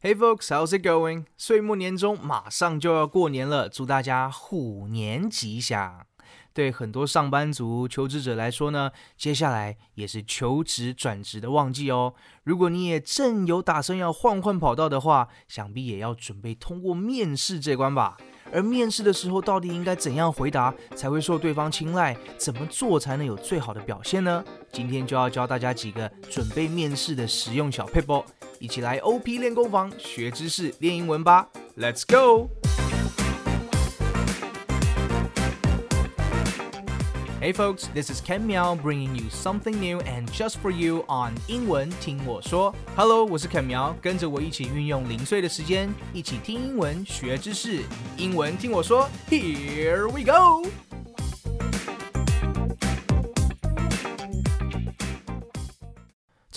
Hey folks, how's it going? 岁末年终马上就要过年了，祝大家虎年吉祥。对很多上班族、求职者来说呢，接下来也是求职转职的旺季哦。如果你也正有打算要换换跑道的话，想必也要准备通过面试这关吧。而面试的时候，到底应该怎样回答才会受对方青睐？怎么做才能有最好的表现呢？今天就要教大家几个准备面试的实用小配包。一起来 OP 练功房学知识练英文吧，Let's go！Hey folks, this is Ken Miao bringing you something new and just for you on 英文听我说。Hello，我是 Ken Miao，跟着我一起运用零碎的时间，一起听英文学知识。英文听我说，Here we go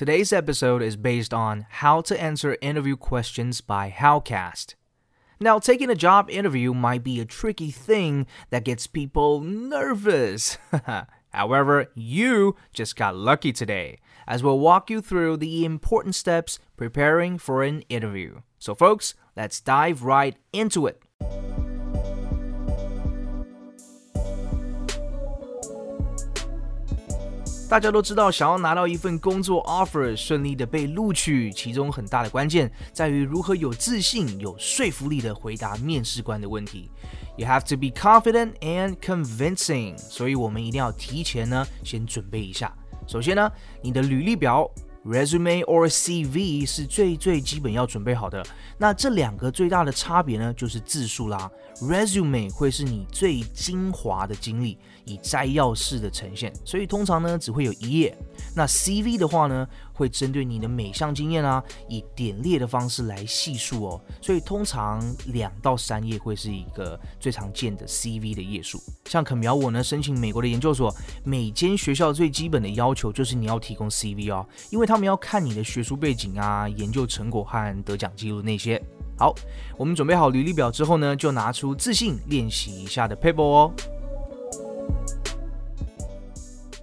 go！Today's episode is based on how to answer interview questions by Howcast. Now, taking a job interview might be a tricky thing that gets people nervous. However, you just got lucky today, as we'll walk you through the important steps preparing for an interview. So, folks, let's dive right into it. 大家都知道，想要拿到一份工作 offer，顺利的被录取，其中很大的关键在于如何有自信、有说服力的回答面试官的问题。You have to be confident and convincing。所以我们一定要提前呢，先准备一下。首先呢，你的履历表 resume or CV 是最最基本要准备好的。那这两个最大的差别呢，就是字数啦。resume 会是你最精华的经历。以摘要式的呈现，所以通常呢只会有一页。那 CV 的话呢，会针对你的每项经验啊，以点列的方式来细数哦。所以通常两到三页会是一个最常见的 CV 的页数。像肯苗我呢申请美国的研究所，每间学校最基本的要求就是你要提供 CV 哦，因为他们要看你的学术背景啊、研究成果和得奖记录那些。好，我们准备好履历表之后呢，就拿出自信练习一下的 paper 哦。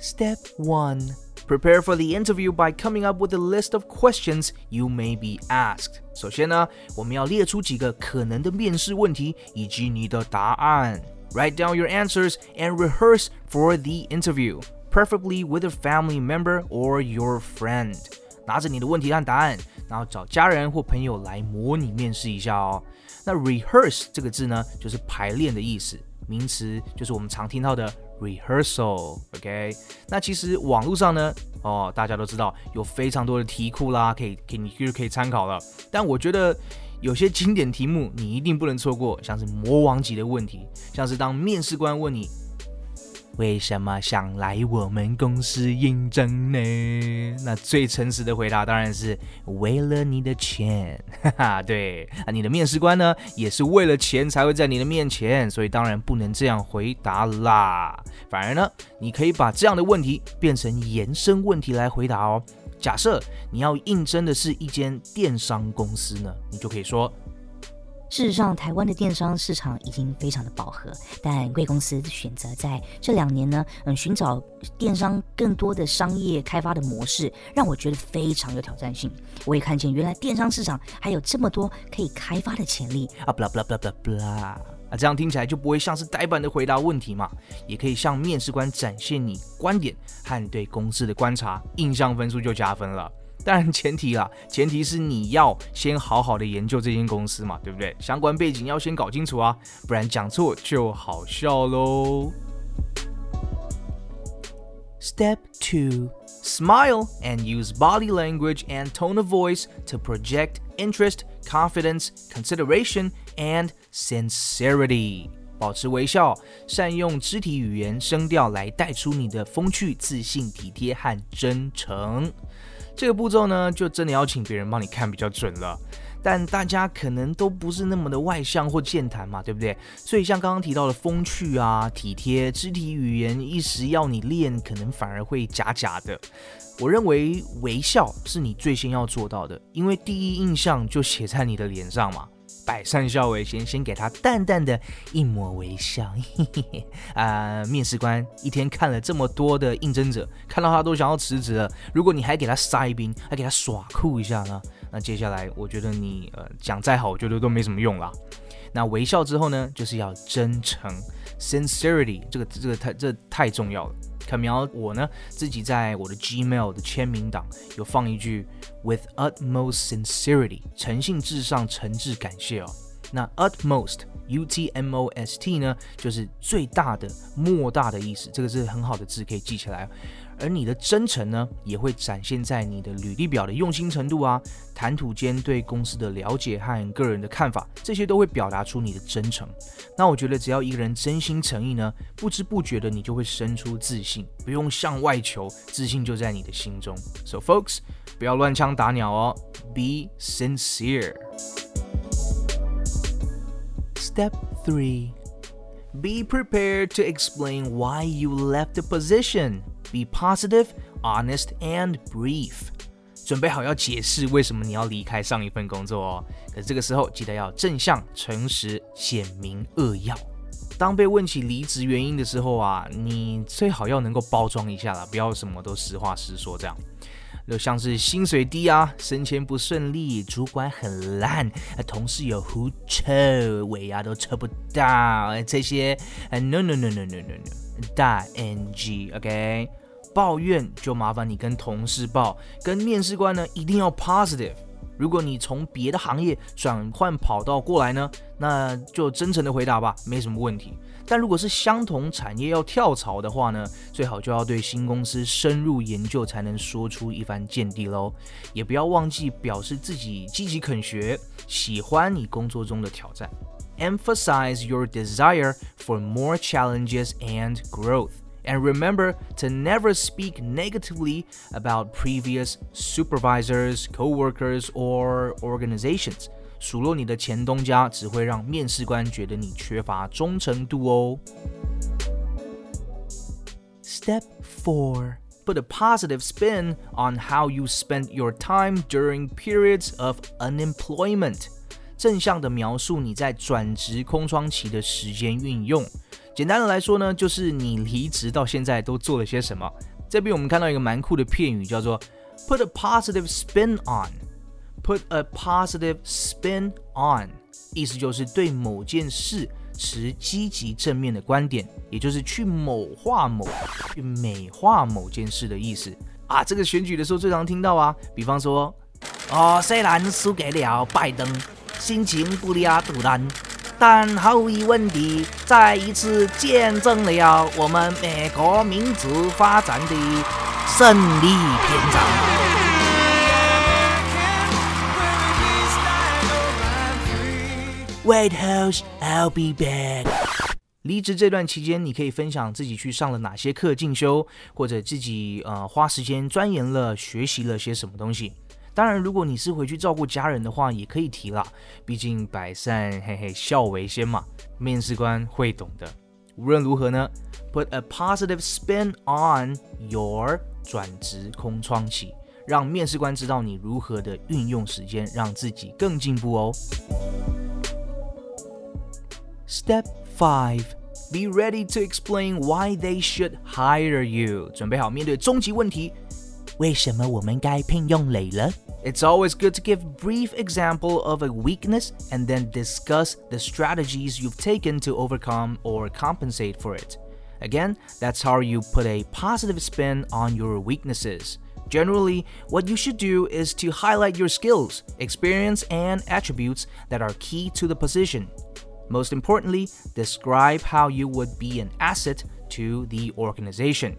Step one Prepare for the interview by coming up with a list of questions you may be asked. 首先呢，我们要列出几个可能的面试问题以及你的答案。Write down your answers and rehearse for the interview, preferably with a family member or your friend. 拿着你的问题和答案，然后找家人或朋友来模拟面试一下哦。那 rehearse 这个字呢，就是排练的意思，名词就是我们常听到的 rehearsal，OK？那其实网络上呢，哦，大家都知道有非常多的题库啦，可以给你就是可以参考了。但我觉得有些经典题目你一定不能错过，像是魔王级的问题，像是当面试官问你。为什么想来我们公司应征呢？那最诚实的回答当然是为了你的钱，哈哈，对啊，你的面试官呢也是为了钱才会在你的面前，所以当然不能这样回答啦。反而呢，你可以把这样的问题变成延伸问题来回答哦。假设你要应征的是一间电商公司呢，你就可以说。事实上，台湾的电商市场已经非常的饱和，但贵公司选择在这两年呢，嗯，寻找电商更多的商业开发的模式，让我觉得非常有挑战性。我也看见原来电商市场还有这么多可以开发的潜力啊！不啦不啦不啦不啦啊！这样听起来就不会像是呆板的回答问题嘛，也可以向面试官展现你观点和对公司的观察，印象分数就加分了。当然前提啦，前提是你要先好好的研究这间公司嘛，对不对？相关背景要先搞清楚啊，不然讲错就好笑喽。Step two, smile and use body language and tone of voice to project interest, confidence, consideration, and sincerity. 保持微笑，善用肢体语言、声调来带出你的风趣、自信、体贴和真诚。这个步骤呢，就真的要请别人帮你看比较准了。但大家可能都不是那么的外向或健谈嘛，对不对？所以像刚刚提到的风趣啊、体贴、肢体语言，一时要你练，可能反而会假假的。我认为微笑是你最先要做到的，因为第一印象就写在你的脸上嘛。百善孝为先，先给他淡淡的一抹微笑。啊，面试官一天看了这么多的应征者，看到他都想要辞职了。如果你还给他塞兵，还给他耍酷一下呢，那接下来我觉得你呃讲再好，我觉得都没什么用啦。那微笑之后呢，就是要真诚，sincerity，这个这个太这太重要了。看苗，我呢自己在我的 Gmail 的签名档有放一句 with utmost sincerity，诚信至上，诚挚感谢哦。那 utmost u t m o s t 呢，就是最大的、莫大的意思，这个是很好的字，可以记起来。而你的真诚呢，也会展现在你的履历表的用心程度啊，谈吐间对公司的了解和个人的看法，这些都会表达出你的真诚。那我觉得，只要一个人真心诚意呢，不知不觉的你就会生出自信，不用向外求，自信就在你的心中。So folks，不要乱枪打鸟哦，Be sincere。Step three. Be prepared to explain why you left the position. Be positive, honest, and brief. 准备好要解释为什么你要离开上一份工作哦。可是这个时候记得要正向、诚实、简明扼要。当被问起离职原因的时候啊，你最好要能够包装一下啦，不要什么都实话实说这样。就像是薪水低啊，升迁不顺利，主管很烂，同事有狐臭，尾牙都抽不到，这些，no no no no no no no，大 NG，OK，抱怨就麻烦你跟同事报，跟面试官呢一定要 positive。如果你从别的行业转换跑道过来呢，那就真诚的回答吧，没什么问题。但如果是相同产业要跳槽的话呢，最好就要对新公司深入研究，才能说出一番见地喽。也不要忘记表示自己积极肯学，喜欢你工作中的挑战。Emphasize your desire for more challenges and growth. And remember to never speak negatively about previous supervisors, coworkers, or organizations. 数落你的前东家，只会让面试官觉得你缺乏忠诚度哦。Step four. Put a positive spin on how you spent your time during periods of unemployment. 正向的描述你在转职空窗期的时间运用。简单的来说呢，就是你离职到现在都做了些什么。这边我们看到一个蛮酷的片语，叫做 “put a positive spin on”。Put a positive spin on，意思就是对某件事持积极正面的观点，也就是去某化某、去美化某件事的意思啊。这个选举的时候最常听到啊，比方说，哦，虽然输给了拜登，心情不亚杜兰，但毫无疑问地再一次见证了我们美国民族发展的胜利篇章。Wait, house, I'll be back. 离职这段期间，你可以分享自己去上了哪些课进修，或者自己呃花时间钻研了学习了些什么东西。当然，如果你是回去照顾家人的话，也可以提啦。毕竟百善嘿嘿孝为先嘛，面试官会懂的。无论如何呢，put a positive spin on your 转职空窗期，让面试官知道你如何的运用时间，让自己更进步哦。Step five，be ready to explain why they should hire you. 准备好面对终极问题，为什么我们该聘用磊了？It's always good to give brief example of a weakness and then discuss the strategies you've taken to overcome or compensate for it. Again, that's how you put a positive spin on your weaknesses. Generally, what you should do is to highlight your skills, experience, and attributes that are key to the position. Most importantly, describe how you would be an asset to the organization.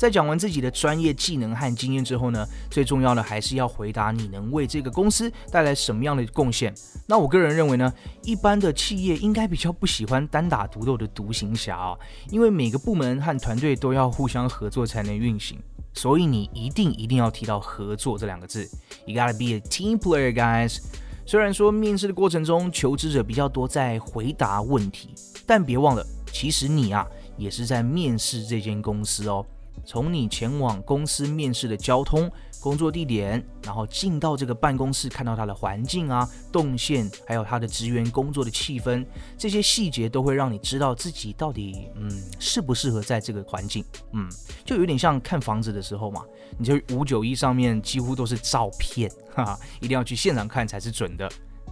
在讲完自己的专业技能和经验之后呢，最重要的还是要回答你能为这个公司带来什么样的贡献。那我个人认为呢，一般的企业应该比较不喜欢单打独斗的独行侠啊，因为每个部门和团队都要互相合作才能运行。所以你一定一定要提到合作这两个字。You gotta be a team player, guys. 虽然说面试的过程中，求职者比较多在回答问题，但别忘了，其实你啊也是在面试这间公司哦。从你前往公司面试的交通、工作地点，然后进到这个办公室，看到它的环境啊、动线，还有他的职员工作的气氛，这些细节都会让你知道自己到底嗯适不适合在这个环境。嗯，就有点像看房子的时候嘛，你就五九一上面几乎都是照片，哈哈，一定要去现场看才是准的。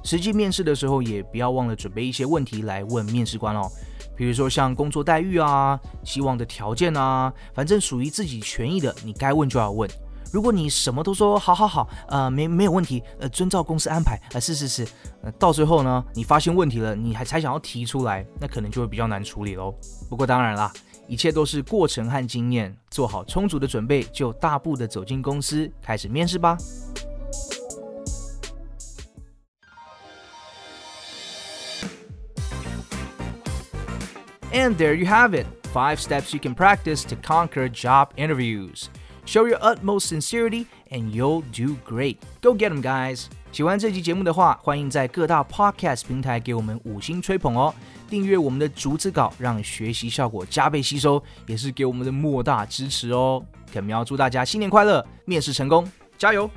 实际面试的时候，也不要忘了准备一些问题来问面试官哦。比如说像工作待遇啊、希望的条件啊，反正属于自己权益的，你该问就要问。如果你什么都说好好好，呃，没没有问题，呃，遵照公司安排，呃，是是是，呃，到最后呢，你发现问题了，你还才想要提出来，那可能就会比较难处理喽。不过当然啦，一切都是过程和经验，做好充足的准备，就大步的走进公司，开始面试吧。And there you have it five steps you can practice to conquer job interviews. Show your utmost sincerity and you'll do great. Go get them, guys! 喜欢这期节目的话，欢迎在各大 podcast 平台给我们五星吹捧哦。订阅我们的逐字稿，让学习效果加倍吸收，也是给我们的莫大支持哦。肯喵祝大家新年快乐，面试成功，加油！